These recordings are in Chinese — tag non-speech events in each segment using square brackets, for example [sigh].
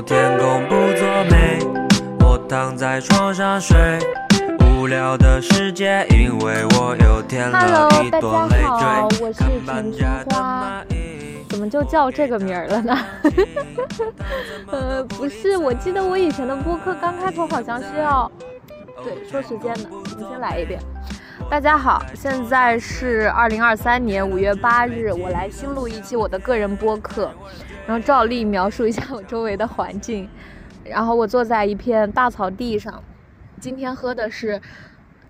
哦，天公不作美，我躺在床上睡。无聊的世界，因为我又添了一朵累赘。我是陈春花，怎么就叫这个名儿了呢？[laughs] 呃，不是，我记得我以前的播客刚开头好像是要，对，说时间的。我们先来一遍。大家好，现在是二零二三年五月八日，我来新录一期我的个人播客，然后照例描述一下我周围的环境。然后我坐在一片大草地上，今天喝的是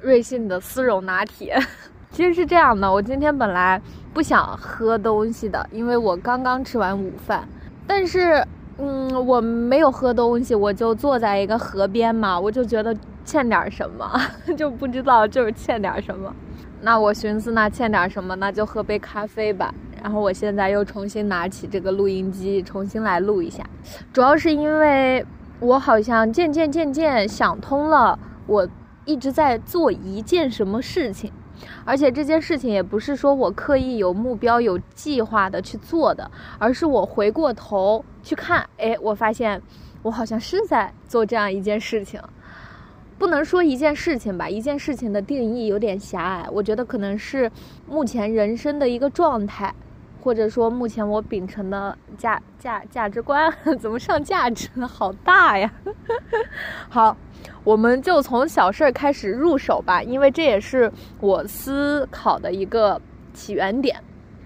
瑞幸的丝绒拿铁。[laughs] 其实是这样的，我今天本来不想喝东西的，因为我刚刚吃完午饭，但是。嗯，我没有喝东西，我就坐在一个河边嘛，我就觉得欠点什么，[laughs] 就不知道就是欠点什么。那我寻思，那欠点什么，那就喝杯咖啡吧。然后我现在又重新拿起这个录音机，重新来录一下。主要是因为我好像渐渐渐渐想通了，我一直在做一件什么事情。而且这件事情也不是说我刻意有目标、有计划的去做的，而是我回过头去看，哎，我发现我好像是在做这样一件事情。不能说一件事情吧，一件事情的定义有点狭隘。我觉得可能是目前人生的一个状态。或者说，目前我秉承的价价价值观 [laughs] 怎么上价值？好大呀！[laughs] 好，我们就从小事儿开始入手吧，因为这也是我思考的一个起源点。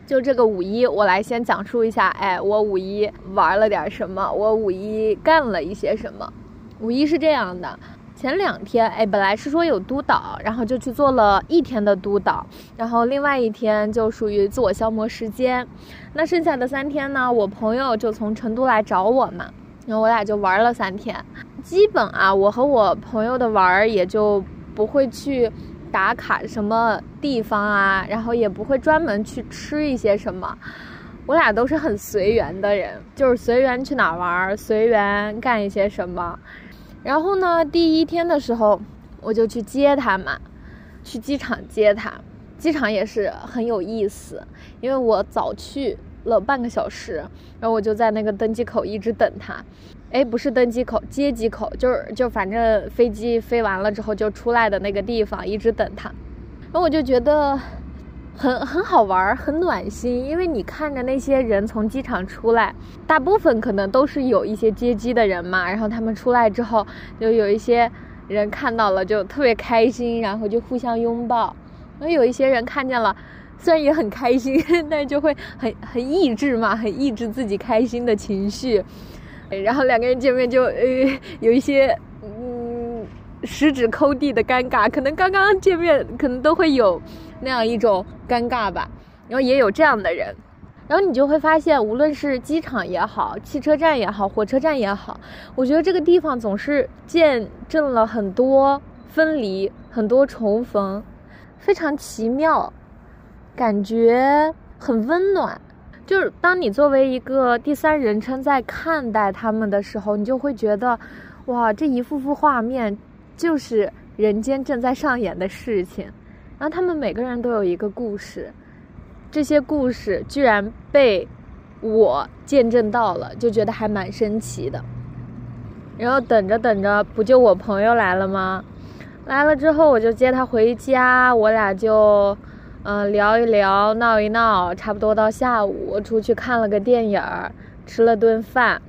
就这个五一，我来先讲述一下，哎，我五一玩了点什么，我五一干了一些什么。五一是这样的。前两天，哎，本来是说有督导，然后就去做了一天的督导，然后另外一天就属于自我消磨时间。那剩下的三天呢，我朋友就从成都来找我嘛，然后我俩就玩了三天。基本啊，我和我朋友的玩也就不会去打卡什么地方啊，然后也不会专门去吃一些什么。我俩都是很随缘的人，就是随缘去哪玩，随缘干一些什么。然后呢，第一天的时候，我就去接他嘛，去机场接他。机场也是很有意思，因为我早去了半个小时，然后我就在那个登机口一直等他。哎，不是登机口，接机口，就是就反正飞机飞完了之后就出来的那个地方，一直等他。然后我就觉得。很很好玩，很暖心，因为你看着那些人从机场出来，大部分可能都是有一些接机的人嘛，然后他们出来之后，就有一些人看到了就特别开心，然后就互相拥抱。然后有一些人看见了，虽然也很开心，[laughs] 但是就会很很抑制嘛，很抑制自己开心的情绪。然后两个人见面就呃有一些嗯十指抠地的尴尬，可能刚刚见面可能都会有。那样一种尴尬吧，然后也有这样的人，然后你就会发现，无论是机场也好，汽车站也好，火车站也好，我觉得这个地方总是见证了很多分离，很多重逢，非常奇妙，感觉很温暖。就是当你作为一个第三人称在看待他们的时候，你就会觉得，哇，这一幅幅画面就是人间正在上演的事情。然后他们每个人都有一个故事，这些故事居然被我见证到了，就觉得还蛮神奇的。然后等着等着，不就我朋友来了吗？来了之后，我就接他回家，我俩就嗯聊一聊，闹一闹，差不多到下午，出去看了个电影，吃了顿饭，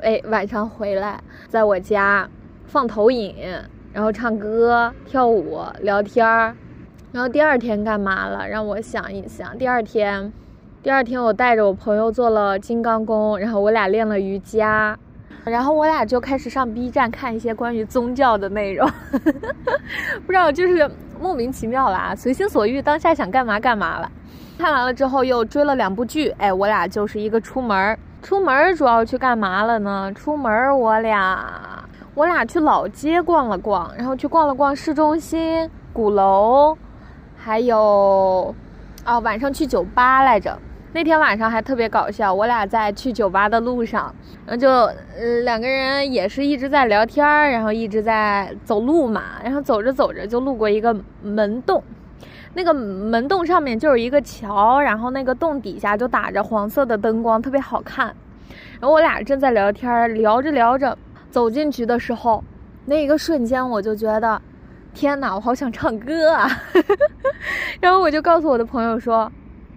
哎，晚上回来，在我家放投影，然后唱歌、跳舞、聊天儿。然后第二天干嘛了？让我想一想。第二天，第二天我带着我朋友做了金刚功，然后我俩练了瑜伽，然后我俩就开始上 B 站看一些关于宗教的内容，[laughs] 不知道就是莫名其妙啦，随心所欲，当下想干嘛干嘛了。看完了之后又追了两部剧，哎，我俩就是一个出门，出门主要去干嘛了呢？出门我俩我俩去老街逛了逛，然后去逛了逛市中心、鼓楼。还有，哦，晚上去酒吧来着。那天晚上还特别搞笑，我俩在去酒吧的路上，然后就，呃，两个人也是一直在聊天然后一直在走路嘛。然后走着走着就路过一个门洞，那个门洞上面就是一个桥，然后那个洞底下就打着黄色的灯光，特别好看。然后我俩正在聊天，聊着聊着，走进去的时候，那一个瞬间我就觉得，天哪，我好想唱歌啊！然后我就告诉我的朋友说，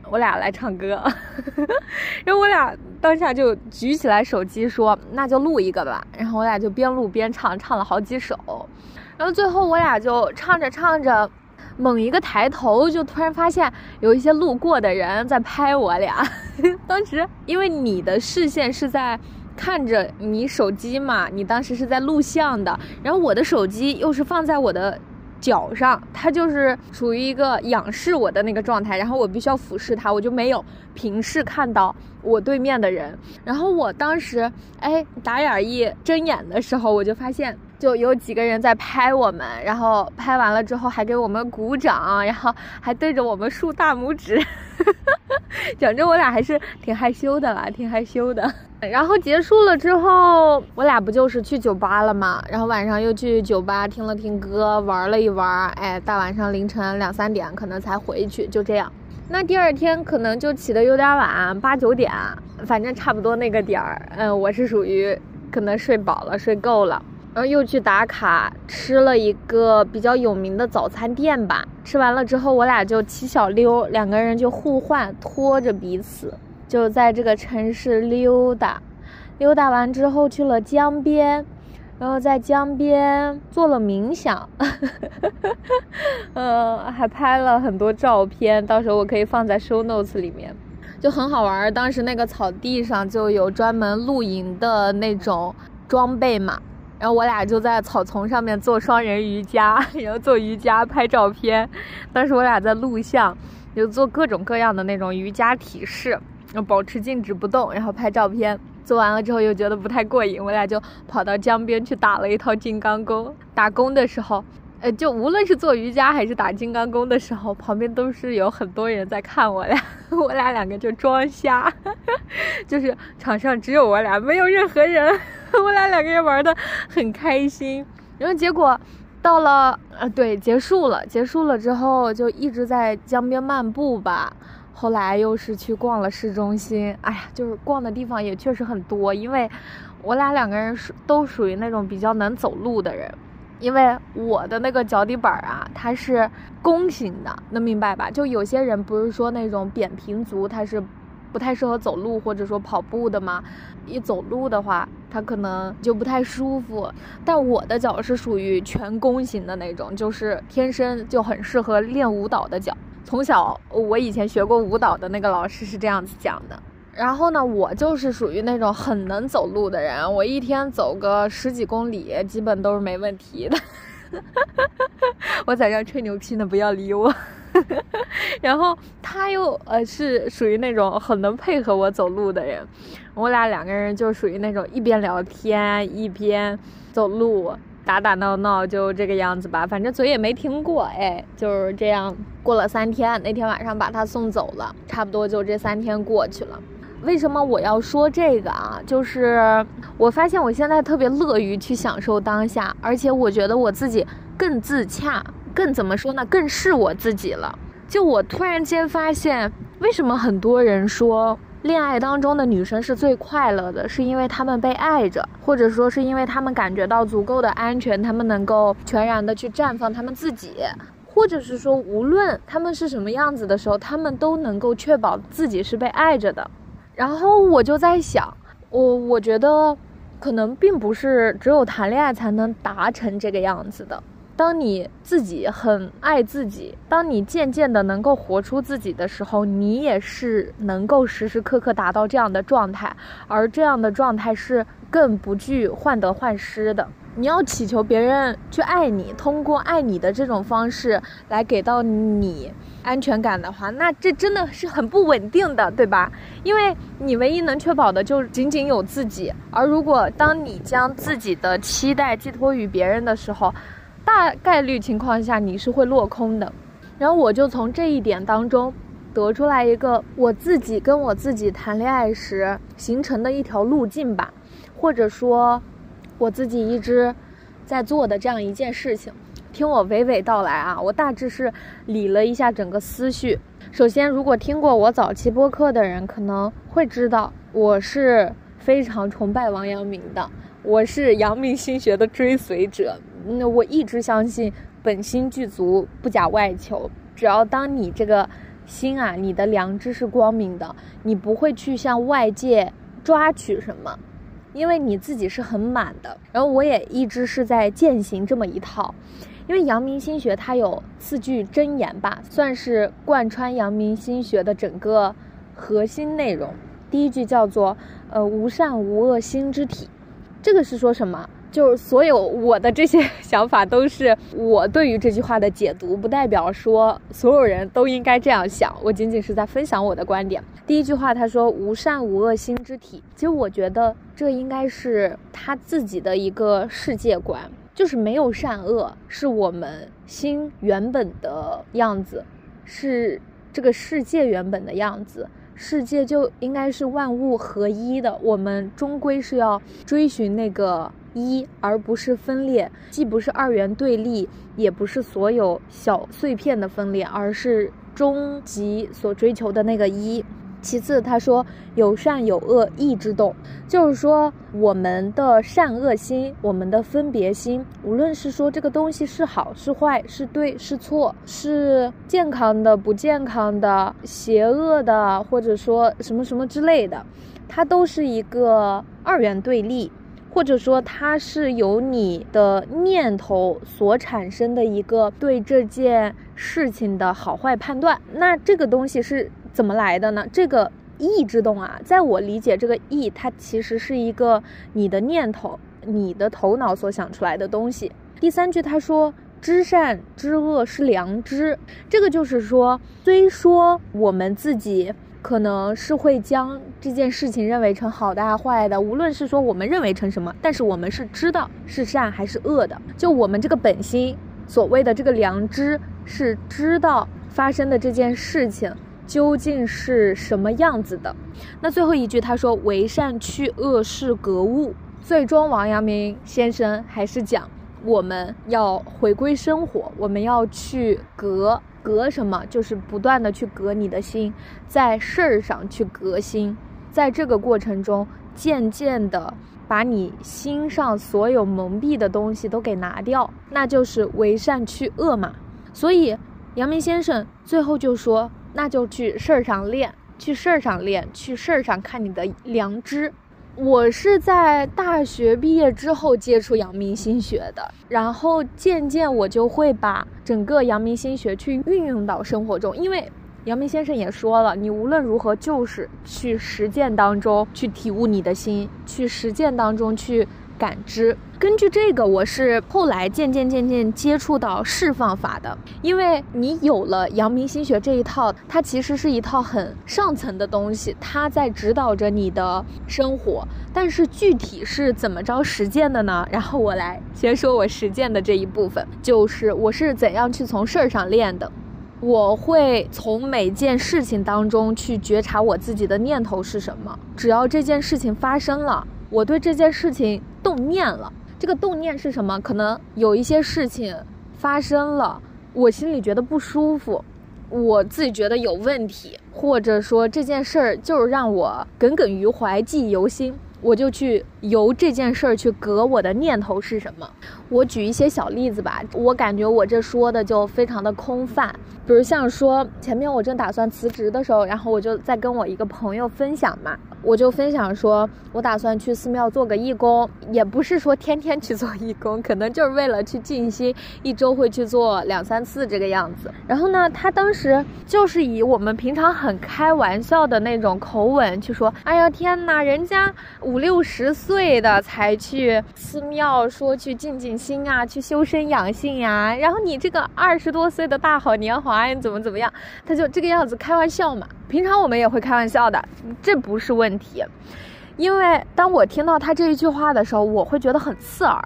我俩来唱歌。[laughs] 然后我俩当下就举起来手机说，那就录一个吧。然后我俩就边录边唱，唱了好几首。然后最后我俩就唱着唱着，猛一个抬头，就突然发现有一些路过的人在拍我俩。[laughs] 当时因为你的视线是在看着你手机嘛，你当时是在录像的，然后我的手机又是放在我的。脚上，它就是属于一个仰视我的那个状态，然后我必须要俯视它，我就没有平视看到我对面的人。然后我当时，哎，打眼一睁眼的时候，我就发现就有几个人在拍我们，然后拍完了之后还给我们鼓掌，然后还对着我们竖大拇指。[laughs] 讲真，我俩还是挺害羞的啦，挺害羞的。然后结束了之后，我俩不就是去酒吧了吗？然后晚上又去酒吧听了听歌，玩了一玩。哎，大晚上凌晨两三点可能才回去，就这样。那第二天可能就起的有点晚，八九点，反正差不多那个点儿。嗯，我是属于可能睡饱了，睡够了。然后又去打卡，吃了一个比较有名的早餐店吧。吃完了之后，我俩就骑小溜，两个人就互换，拖着彼此，就在这个城市溜达。溜达完之后，去了江边，然后在江边做了冥想，嗯，[laughs] 还拍了很多照片，到时候我可以放在 show notes 里面，就很好玩。当时那个草地上就有专门露营的那种装备嘛。然后我俩就在草丛上面做双人瑜伽，[laughs] 然后做瑜伽拍照片。当时我俩在录像，就做各种各样的那种瑜伽体式，要保持静止不动，然后拍照片。做完了之后又觉得不太过瘾，我俩就跑到江边去打了一套金刚功。打工的时候。呃，就无论是做瑜伽还是打金刚功的时候，旁边都是有很多人在看我俩，[laughs] 我俩两个就装瞎，[laughs] 就是场上只有我俩，没有任何人，我俩两个人玩的很开心。然后结果到了，呃，对，结束了，结束了之后就一直在江边漫步吧。后来又是去逛了市中心，哎呀，就是逛的地方也确实很多，因为我俩两个人属都属于那种比较能走路的人。因为我的那个脚底板啊，它是弓形的，能明白吧？就有些人不是说那种扁平足，他是不太适合走路或者说跑步的嘛？一走路的话，他可能就不太舒服。但我的脚是属于全弓形的那种，就是天生就很适合练舞蹈的脚。从小我以前学过舞蹈的那个老师是这样子讲的。然后呢，我就是属于那种很能走路的人，我一天走个十几公里，基本都是没问题的。[laughs] 我在这吹牛皮呢，不要理我。[laughs] 然后他又呃是属于那种很能配合我走路的人，我俩两个人就属于那种一边聊天一边走路，打打闹闹，就这个样子吧，反正嘴也没停过，哎，就是这样过了三天。那天晚上把他送走了，差不多就这三天过去了。为什么我要说这个啊？就是我发现我现在特别乐于去享受当下，而且我觉得我自己更自洽，更怎么说呢？更是我自己了。就我突然间发现，为什么很多人说恋爱当中的女生是最快乐的，是因为她们被爱着，或者说是因为她们感觉到足够的安全，她们能够全然的去绽放她们自己，或者是说无论她们是什么样子的时候，她们都能够确保自己是被爱着的。然后我就在想，我我觉得，可能并不是只有谈恋爱才能达成这个样子的。当你自己很爱自己，当你渐渐的能够活出自己的时候，你也是能够时时刻刻达到这样的状态，而这样的状态是更不惧患得患失的。你要祈求别人去爱你，通过爱你的这种方式来给到你。安全感的话，那这真的是很不稳定的，对吧？因为你唯一能确保的就仅仅有自己，而如果当你将自己的期待寄托于别人的时候，大概率情况下你是会落空的。然后我就从这一点当中得出来一个我自己跟我自己谈恋爱时形成的一条路径吧，或者说我自己一直在做的这样一件事情。听我娓娓道来啊，我大致是理了一下整个思绪。首先，如果听过我早期播客的人，可能会知道我是非常崇拜王阳明的，我是阳明心学的追随者。那我一直相信本心具足，不假外求。只要当你这个心啊，你的良知是光明的，你不会去向外界抓取什么，因为你自己是很满的。然后我也一直是在践行这么一套。因为阳明心学它有四句真言吧，算是贯穿阳明心学的整个核心内容。第一句叫做“呃无善无恶心之体”，这个是说什么？就是所有我的这些想法都是我对于这句话的解读，不代表说所有人都应该这样想。我仅仅是在分享我的观点。第一句话他说“无善无恶心之体”，其实我觉得这应该是他自己的一个世界观。就是没有善恶，是我们心原本的样子，是这个世界原本的样子。世界就应该是万物合一的，我们终归是要追寻那个一，而不是分裂，既不是二元对立，也不是所有小碎片的分裂，而是终极所追求的那个一。其次，他说有善有恶意之动，就是说我们的善恶心，我们的分别心，无论是说这个东西是好是坏，是对是错，是健康的不健康的，邪恶的，或者说什么什么之类的，它都是一个二元对立，或者说它是由你的念头所产生的一个对这件事情的好坏判断。那这个东西是。怎么来的呢？这个意之动啊，在我理解，这个意它其实是一个你的念头、你的头脑所想出来的东西。第三句他说知善知恶是良知，这个就是说，虽说我们自己可能是会将这件事情认为成好的坏的，无论是说我们认为成什么，但是我们是知道是善还是恶的。就我们这个本心，所谓的这个良知，是知道发生的这件事情。究竟是什么样子的？那最后一句他说：“为善去恶是格物。”最终，王阳明先生还是讲我们要回归生活，我们要去革革什么？就是不断的去革你的心，在事儿上去革心，在这个过程中，渐渐的把你心上所有蒙蔽的东西都给拿掉，那就是为善去恶嘛。所以，阳明先生最后就说。那就去事儿上练，去事儿上练，去事儿上看你的良知。我是在大学毕业之后接触阳明心学的，然后渐渐我就会把整个阳明心学去运用到生活中，因为阳明先生也说了，你无论如何就是去实践当中去体悟你的心，去实践当中去。感知，根据这个，我是后来渐渐渐渐接触到释放法的。因为你有了阳明心学这一套，它其实是一套很上层的东西，它在指导着你的生活。但是具体是怎么着实践的呢？然后我来先说我实践的这一部分，就是我是怎样去从事儿上练的。我会从每件事情当中去觉察我自己的念头是什么。只要这件事情发生了。我对这件事情动念了，这个动念是什么？可能有一些事情发生了，我心里觉得不舒服，我自己觉得有问题，或者说这件事儿就是让我耿耿于怀、记忆犹新。我就去由这件事儿去隔我的念头是什么？我举一些小例子吧。我感觉我这说的就非常的空泛，比如像说前面我正打算辞职的时候，然后我就在跟我一个朋友分享嘛，我就分享说我打算去寺庙做个义工，也不是说天天去做义工，可能就是为了去静心，一周会去做两三次这个样子。然后呢，他当时就是以我们平常很开玩笑的那种口吻去说：“哎呀天哪，人家。”五六十岁的才去寺庙，说去静静心啊，去修身养性呀。然后你这个二十多岁的大好年华，你怎么怎么样？他就这个样子开玩笑嘛。平常我们也会开玩笑的，这不是问题。因为当我听到他这一句话的时候，我会觉得很刺耳。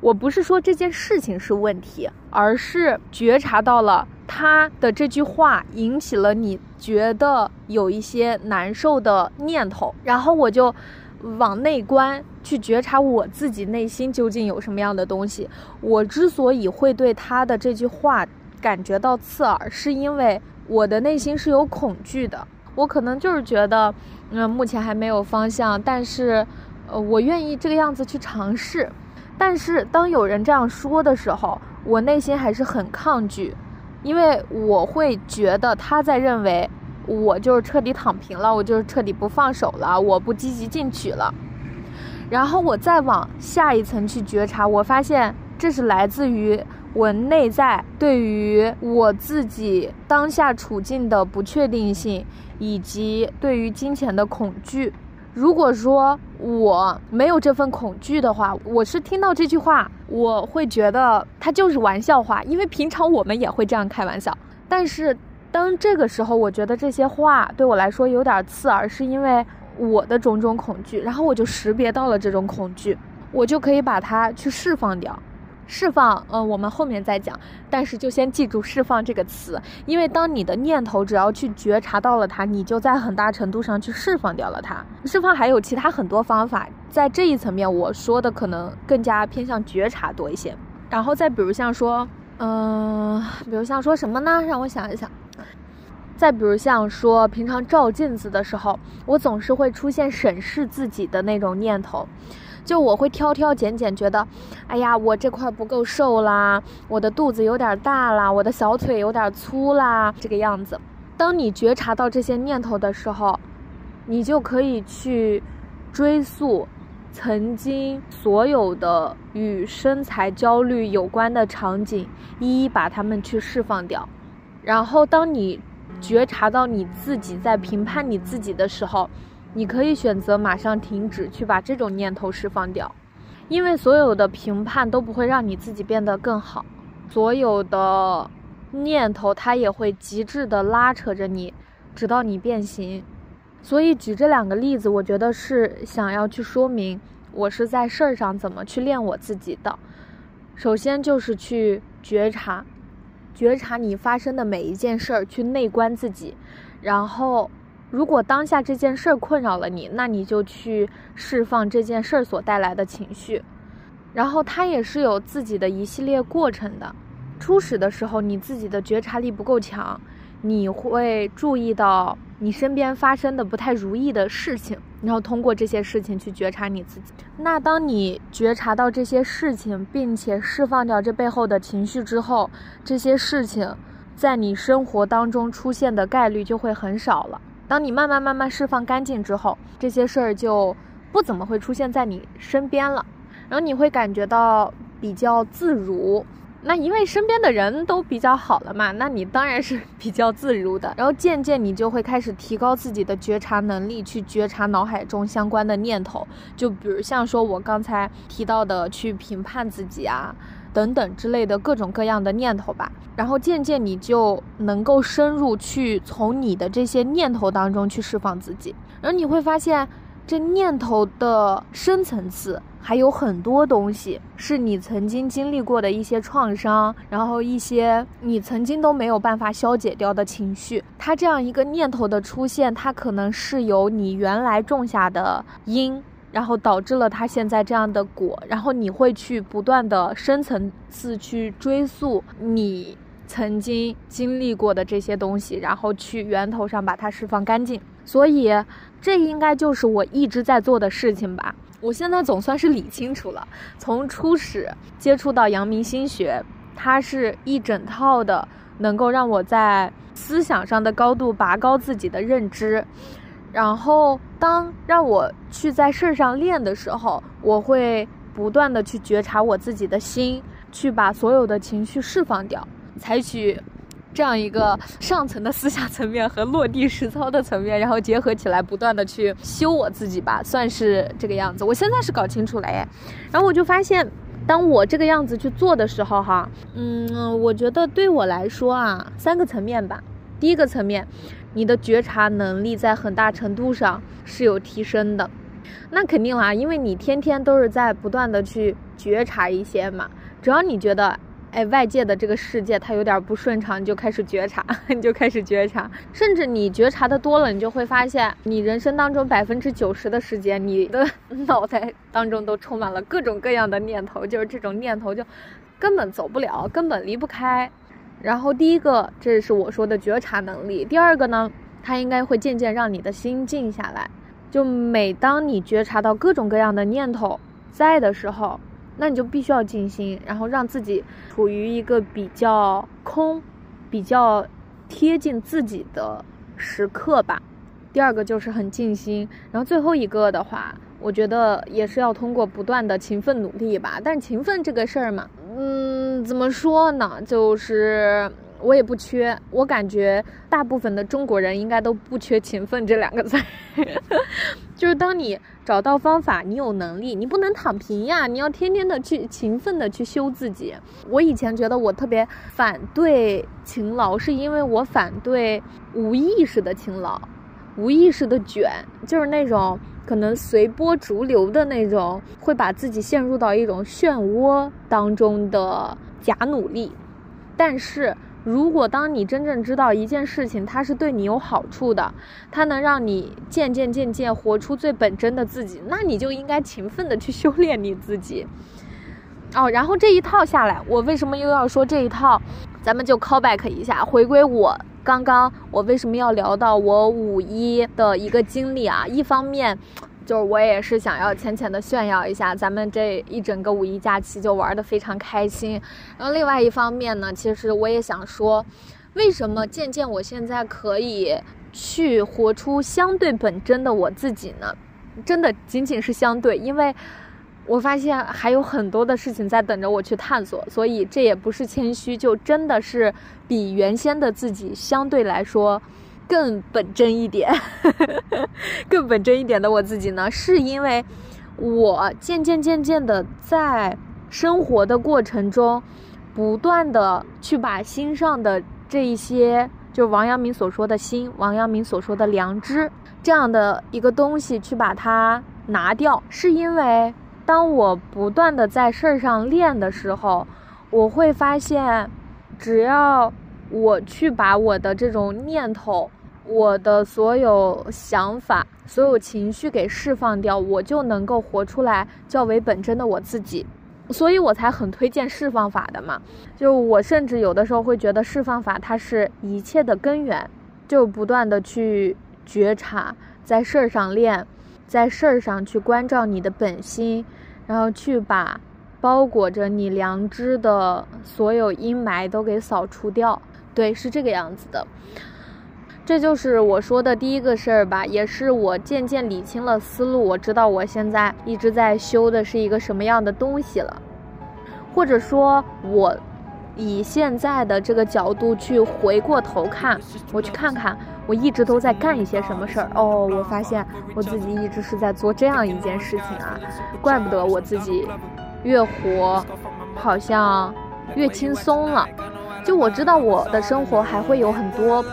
我不是说这件事情是问题，而是觉察到了他的这句话引起了你觉得有一些难受的念头，然后我就。往内观，去觉察我自己内心究竟有什么样的东西。我之所以会对他的这句话感觉到刺耳，是因为我的内心是有恐惧的。我可能就是觉得，嗯，目前还没有方向，但是，呃，我愿意这个样子去尝试。但是当有人这样说的时候，我内心还是很抗拒，因为我会觉得他在认为我就是彻底躺平了，我就是彻底不放手了，我不积极进取了。然后我再往下一层去觉察，我发现这是来自于我内在对于我自己当下处境的不确定性，以及对于金钱的恐惧。如果说我没有这份恐惧的话，我是听到这句话，我会觉得它就是玩笑话，因为平常我们也会这样开玩笑。但是当这个时候，我觉得这些话对我来说有点刺耳，是因为。我的种种恐惧，然后我就识别到了这种恐惧，我就可以把它去释放掉。释放，嗯，我们后面再讲。但是就先记住“释放”这个词，因为当你的念头只要去觉察到了它，你就在很大程度上去释放掉了它。释放还有其他很多方法，在这一层面我说的可能更加偏向觉察多一些。然后再比如像说，嗯，比如像说什么呢？让我想一想。再比如像说，平常照镜子的时候，我总是会出现审视自己的那种念头，就我会挑挑拣拣，觉得，哎呀，我这块不够瘦啦，我的肚子有点大啦，我的小腿有点粗啦，这个样子。当你觉察到这些念头的时候，你就可以去追溯曾经所有的与身材焦虑有关的场景，一一把它们去释放掉。然后当你。觉察到你自己在评判你自己的时候，你可以选择马上停止，去把这种念头释放掉，因为所有的评判都不会让你自己变得更好，所有的念头它也会极致的拉扯着你，直到你变形。所以举这两个例子，我觉得是想要去说明我是在事儿上怎么去练我自己的。首先就是去觉察。觉察你发生的每一件事儿，去内观自己，然后，如果当下这件事儿困扰了你，那你就去释放这件事儿所带来的情绪，然后它也是有自己的一系列过程的。初始的时候，你自己的觉察力不够强。你会注意到你身边发生的不太如意的事情，然后通过这些事情去觉察你自己。那当你觉察到这些事情，并且释放掉这背后的情绪之后，这些事情在你生活当中出现的概率就会很少了。当你慢慢慢慢释放干净之后，这些事儿就不怎么会出现在你身边了，然后你会感觉到比较自如。那因为身边的人都比较好了嘛，那你当然是比较自如的。然后渐渐你就会开始提高自己的觉察能力，去觉察脑海中相关的念头，就比如像说我刚才提到的去评判自己啊，等等之类的各种各样的念头吧。然后渐渐你就能够深入去从你的这些念头当中去释放自己，然后你会发现。这念头的深层次还有很多东西，是你曾经经历过的一些创伤，然后一些你曾经都没有办法消解掉的情绪。它这样一个念头的出现，它可能是由你原来种下的因，然后导致了它现在这样的果。然后你会去不断的深层次去追溯你曾经经历过的这些东西，然后去源头上把它释放干净。所以。这应该就是我一直在做的事情吧。我现在总算是理清楚了。从初始接触到阳明心学，它是一整套的，能够让我在思想上的高度拔高自己的认知。然后，当让我去在事儿上练的时候，我会不断的去觉察我自己的心，去把所有的情绪释放掉，采取。这样一个上层的思想层面和落地实操的层面，然后结合起来，不断的去修我自己吧，算是这个样子。我现在是搞清楚了哎，然后我就发现，当我这个样子去做的时候，哈，嗯，我觉得对我来说啊，三个层面吧。第一个层面，你的觉察能力在很大程度上是有提升的，那肯定啦，因为你天天都是在不断的去觉察一些嘛，只要你觉得。哎，外界的这个世界它有点不顺畅，你就开始觉察，[laughs] 你就开始觉察，甚至你觉察的多了，你就会发现，你人生当中百分之九十的时间，你的 [laughs] 脑袋当中都充满了各种各样的念头，就是这种念头就根本走不了，根本离不开。然后第一个，这是我说的觉察能力；第二个呢，它应该会渐渐让你的心静下来。就每当你觉察到各种各样的念头在的时候，那你就必须要静心，然后让自己处于一个比较空、比较贴近自己的时刻吧。第二个就是很静心，然后最后一个的话，我觉得也是要通过不断的勤奋努力吧。但勤奋这个事儿嘛，嗯，怎么说呢？就是。我也不缺，我感觉大部分的中国人应该都不缺勤奋这两个字。[laughs] 就是当你找到方法，你有能力，你不能躺平呀，你要天天的去勤奋的去修自己。我以前觉得我特别反对勤劳，是因为我反对无意识的勤劳，无意识的卷，就是那种可能随波逐流的那种，会把自己陷入到一种漩涡当中的假努力。但是。如果当你真正知道一件事情，它是对你有好处的，它能让你渐渐渐渐活出最本真的自己，那你就应该勤奋的去修炼你自己。哦，然后这一套下来，我为什么又要说这一套？咱们就 call back 一下，回归我刚刚我为什么要聊到我五一的一个经历啊？一方面。就是我也是想要浅浅的炫耀一下，咱们这一整个五一假期就玩的非常开心。然后另外一方面呢，其实我也想说，为什么渐渐我现在可以去活出相对本真的我自己呢？真的仅仅是相对，因为我发现还有很多的事情在等着我去探索，所以这也不是谦虚，就真的是比原先的自己相对来说。更本真一点，更本真一点的我自己呢，是因为我渐渐渐渐的在生活的过程中，不断的去把心上的这一些，就王阳明所说的心，王阳明所说的良知这样的一个东西，去把它拿掉，是因为当我不断的在事儿上练的时候，我会发现，只要我去把我的这种念头。我的所有想法、所有情绪给释放掉，我就能够活出来较为本真的我自己，所以我才很推荐释放法的嘛。就我甚至有的时候会觉得释放法它是一切的根源，就不断的去觉察，在事儿上练，在事儿上去关照你的本心，然后去把包裹着你良知的所有阴霾都给扫除掉。对，是这个样子的。这就是我说的第一个事儿吧，也是我渐渐理清了思路，我知道我现在一直在修的是一个什么样的东西了，或者说，我以现在的这个角度去回过头看，我去看看我一直都在干一些什么事儿。哦，我发现我自己一直是在做这样一件事情啊，怪不得我自己越活好像越轻松了。就我知道我的生活还会有很多。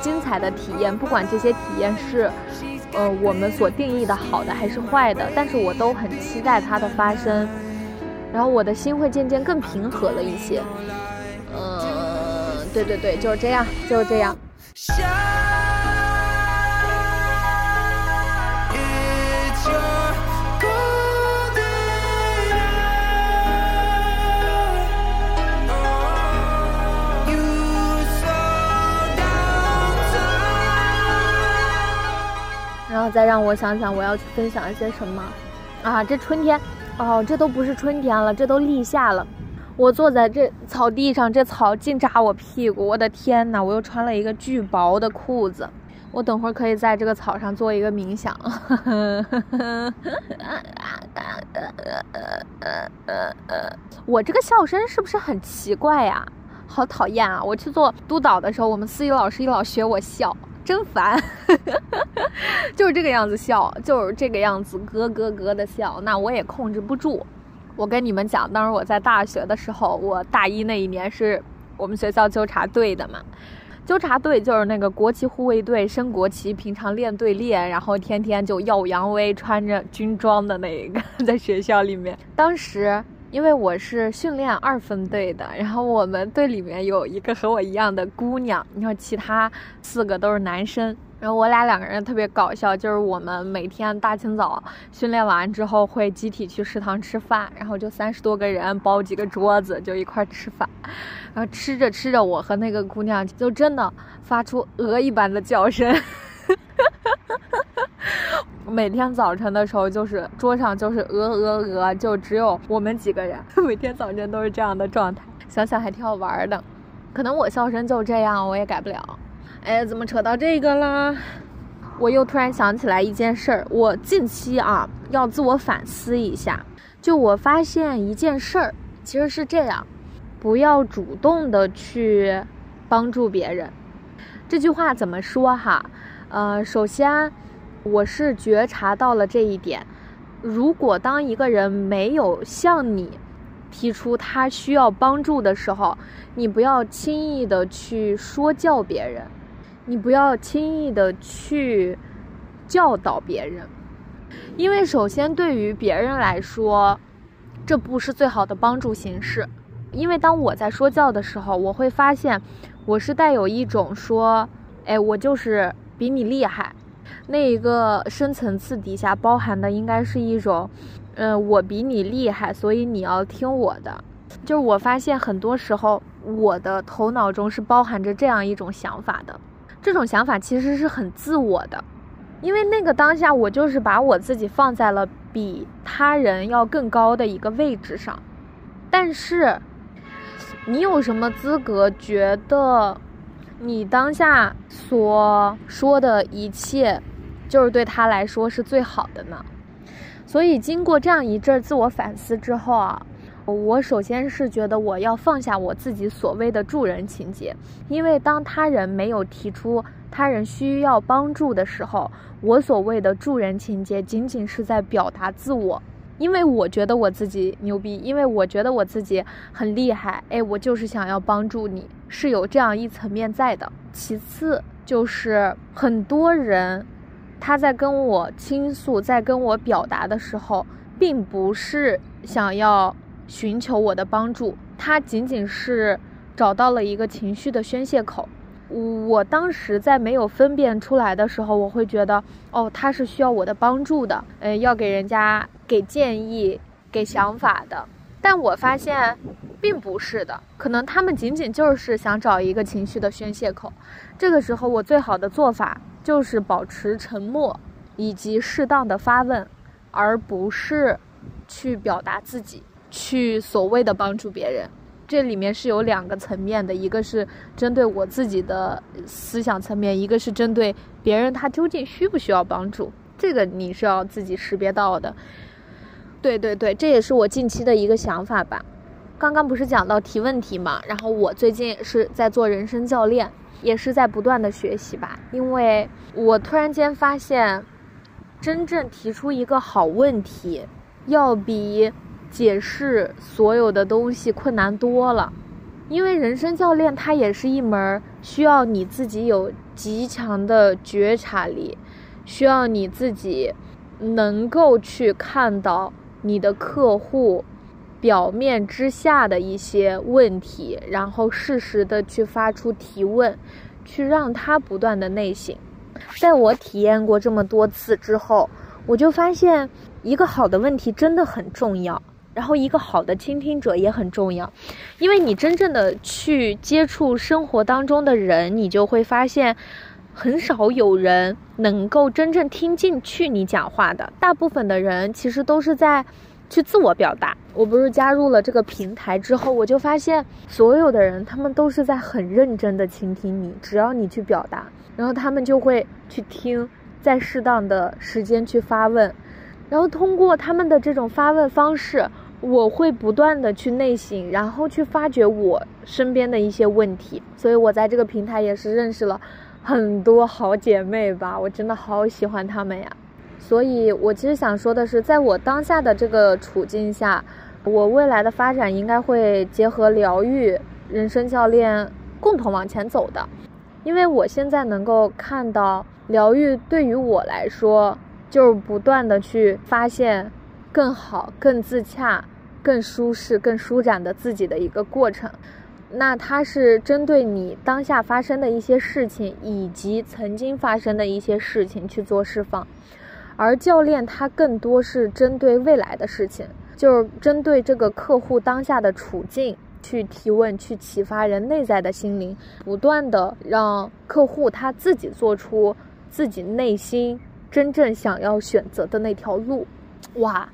精彩的体验，不管这些体验是，呃，我们所定义的好的还是坏的，但是我都很期待它的发生，然后我的心会渐渐更平和了一些。嗯，对对对，就是这样，就是这样。再让我想想，我要去分享一些什么啊？这春天，哦，这都不是春天了，这都立夏了。我坐在这草地上，这草净扎我屁股，我的天呐，我又穿了一个巨薄的裤子。我等会儿可以在这个草上做一个冥想。我这个笑声是不是很奇怪呀？好讨厌啊！我去做督导的时候，我们司仪老师一老学我笑。真烦，[laughs] 就是这个样子笑，就是这个样子咯咯咯的笑，那我也控制不住。我跟你们讲，当时我在大学的时候，我大一那一年是我们学校纠察队的嘛，纠察队就是那个国旗护卫队，升国旗，平常练队练，然后天天就耀武扬威，穿着军装的那一个，[laughs] 在学校里面，当时。因为我是训练二分队的，然后我们队里面有一个和我一样的姑娘，你说其他四个都是男生，然后我俩两个人特别搞笑，就是我们每天大清早训练完之后会集体去食堂吃饭，然后就三十多个人包几个桌子就一块吃饭，然后吃着吃着，我和那个姑娘就真的发出鹅一般的叫声。每天早晨的时候，就是桌上就是鹅鹅鹅，就只有我们几个人，[laughs] 每天早晨都是这样的状态，想想还挺好玩的。可能我笑声就这样，我也改不了。哎，怎么扯到这个了？我又突然想起来一件事儿，我近期啊要自我反思一下。就我发现一件事儿，其实是这样：不要主动的去帮助别人。这句话怎么说哈？呃，首先我是觉察到了这一点。如果当一个人没有向你提出他需要帮助的时候，你不要轻易的去说教别人。你不要轻易的去教导别人，因为首先对于别人来说，这不是最好的帮助形式。因为当我在说教的时候，我会发现我是带有一种说，哎，我就是比你厉害，那一个深层次底下包含的应该是一种，嗯，我比你厉害，所以你要听我的。就是我发现很多时候我的头脑中是包含着这样一种想法的。这种想法其实是很自我的，因为那个当下我就是把我自己放在了比他人要更高的一个位置上。但是，你有什么资格觉得你当下所说的一切就是对他来说是最好的呢？所以，经过这样一阵自我反思之后啊。我首先是觉得我要放下我自己所谓的助人情节，因为当他人没有提出他人需要帮助的时候，我所谓的助人情节仅仅是在表达自我，因为我觉得我自己牛逼，因为我觉得我自己很厉害，哎，我就是想要帮助你，是有这样一层面在的。其次就是很多人他在跟我倾诉，在跟我表达的时候，并不是想要。寻求我的帮助，他仅仅是找到了一个情绪的宣泄口。我当时在没有分辨出来的时候，我会觉得，哦，他是需要我的帮助的，呃，要给人家给建议、给想法的。但我发现，并不是的，可能他们仅仅就是想找一个情绪的宣泄口。这个时候，我最好的做法就是保持沉默，以及适当的发问，而不是去表达自己。去所谓的帮助别人，这里面是有两个层面的，一个是针对我自己的思想层面，一个是针对别人他究竟需不需要帮助，这个你是要自己识别到的。对对对，这也是我近期的一个想法吧。刚刚不是讲到提问题嘛，然后我最近也是在做人生教练，也是在不断的学习吧，因为我突然间发现，真正提出一个好问题，要比。解释所有的东西困难多了，因为人生教练它也是一门需要你自己有极强的觉察力，需要你自己能够去看到你的客户表面之下的一些问题，然后适时的去发出提问，去让他不断的内省。在我体验过这么多次之后，我就发现一个好的问题真的很重要。然后，一个好的倾听者也很重要，因为你真正的去接触生活当中的人，你就会发现，很少有人能够真正听进去你讲话的。大部分的人其实都是在去自我表达。我不是加入了这个平台之后，我就发现所有的人，他们都是在很认真的倾听你，只要你去表达，然后他们就会去听，在适当的时间去发问，然后通过他们的这种发问方式。我会不断的去内省，然后去发掘我身边的一些问题，所以我在这个平台也是认识了很多好姐妹吧，我真的好喜欢她们呀。所以我其实想说的是，在我当下的这个处境下，我未来的发展应该会结合疗愈、人生教练共同往前走的，因为我现在能够看到疗愈对于我来说，就是不断的去发现。更好、更自洽、更舒适、更舒展的自己的一个过程。那它是针对你当下发生的一些事情，以及曾经发生的一些事情去做释放，而教练他更多是针对未来的事情，就是针对这个客户当下的处境去提问，去启发人内在的心灵，不断的让客户他自己做出自己内心真正想要选择的那条路。哇，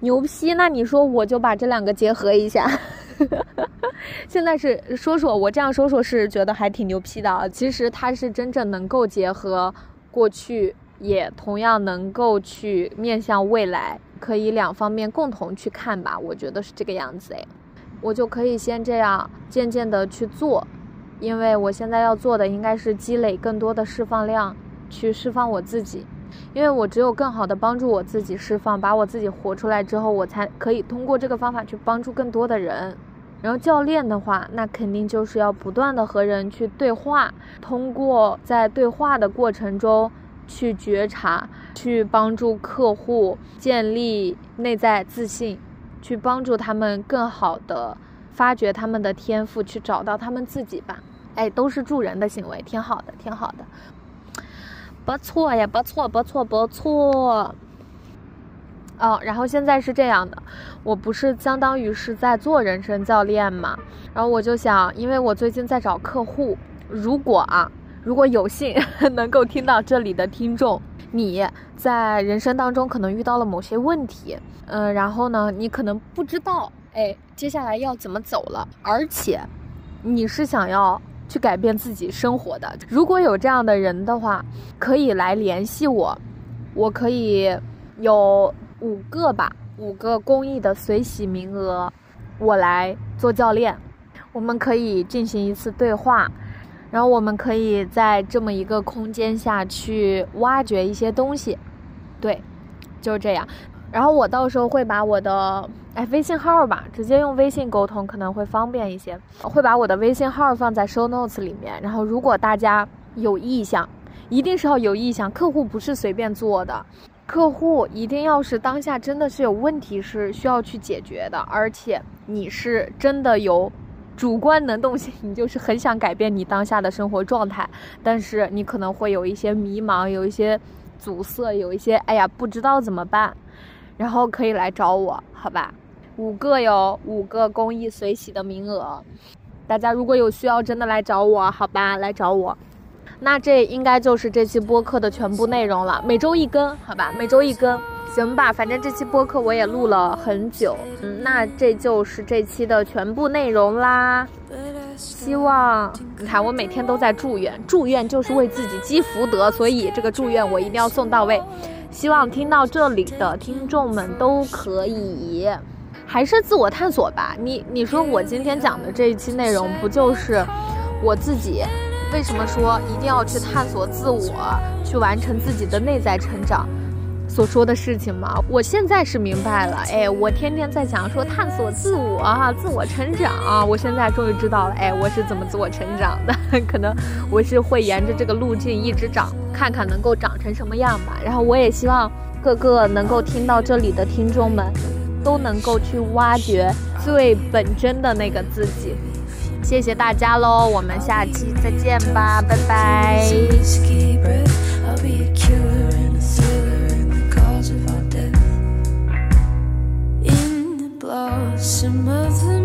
牛批！那你说我就把这两个结合一下。[laughs] 现在是说说，我这样说说是觉得还挺牛批的。其实它是真正能够结合过去，也同样能够去面向未来，可以两方面共同去看吧。我觉得是这个样子哎，我就可以先这样渐渐的去做，因为我现在要做的应该是积累更多的释放量，去释放我自己，因为我只有更好的帮助我自己释放，把我自己活出来之后，我才可以通过这个方法去帮助更多的人。然后教练的话，那肯定就是要不断的和人去对话，通过在对话的过程中去觉察，去帮助客户建立内在自信，去帮助他们更好的发掘他们的天赋，去找到他们自己吧。哎，都是助人的行为，挺好的，挺好的，不错呀，不错，不错，不错。哦，然后现在是这样的，我不是相当于是在做人生教练嘛，然后我就想，因为我最近在找客户，如果啊，如果有幸 [laughs] 能够听到这里的听众，你在人生当中可能遇到了某些问题，嗯，然后呢，你可能不知道，哎，接下来要怎么走了，而且你是想要去改变自己生活的，如果有这样的人的话，可以来联系我，我可以有。五个吧，五个公益的随喜名额，我来做教练，我们可以进行一次对话，然后我们可以在这么一个空间下去挖掘一些东西，对，就是这样。然后我到时候会把我的哎微信号吧，直接用微信沟通可能会方便一些，会把我的微信号放在 show notes 里面。然后如果大家有意向，一定是要有意向，客户不是随便做的。客户一定要是当下真的是有问题是需要去解决的，而且你是真的有主观能动性，你就是很想改变你当下的生活状态，但是你可能会有一些迷茫，有一些阻塞，有一些哎呀不知道怎么办，然后可以来找我，好吧？五个有五个公益随喜的名额，大家如果有需要，真的来找我，好吧？来找我。那这应该就是这期播客的全部内容了。每周一更，好吧，每周一更，行吧。反正这期播客我也录了很久，嗯，那这就是这期的全部内容啦。希望你看，我每天都在祝愿，祝愿就是为自己积福德，所以这个祝愿我一定要送到位。希望听到这里的听众们都可以，还是自我探索吧。你你说我今天讲的这一期内容，不就是我自己？为什么说一定要去探索自我，去完成自己的内在成长？所说的事情吗？我现在是明白了。哎，我天天在讲说探索自我哈，自我成长啊。我现在终于知道了，哎，我是怎么自我成长的？[laughs] 可能我是会沿着这个路径一直长，看看能够长成什么样吧。然后我也希望各个能够听到这里的听众们，都能够去挖掘最本真的那个自己。谢谢大家喽，我们下期再见吧，拜拜。Some of the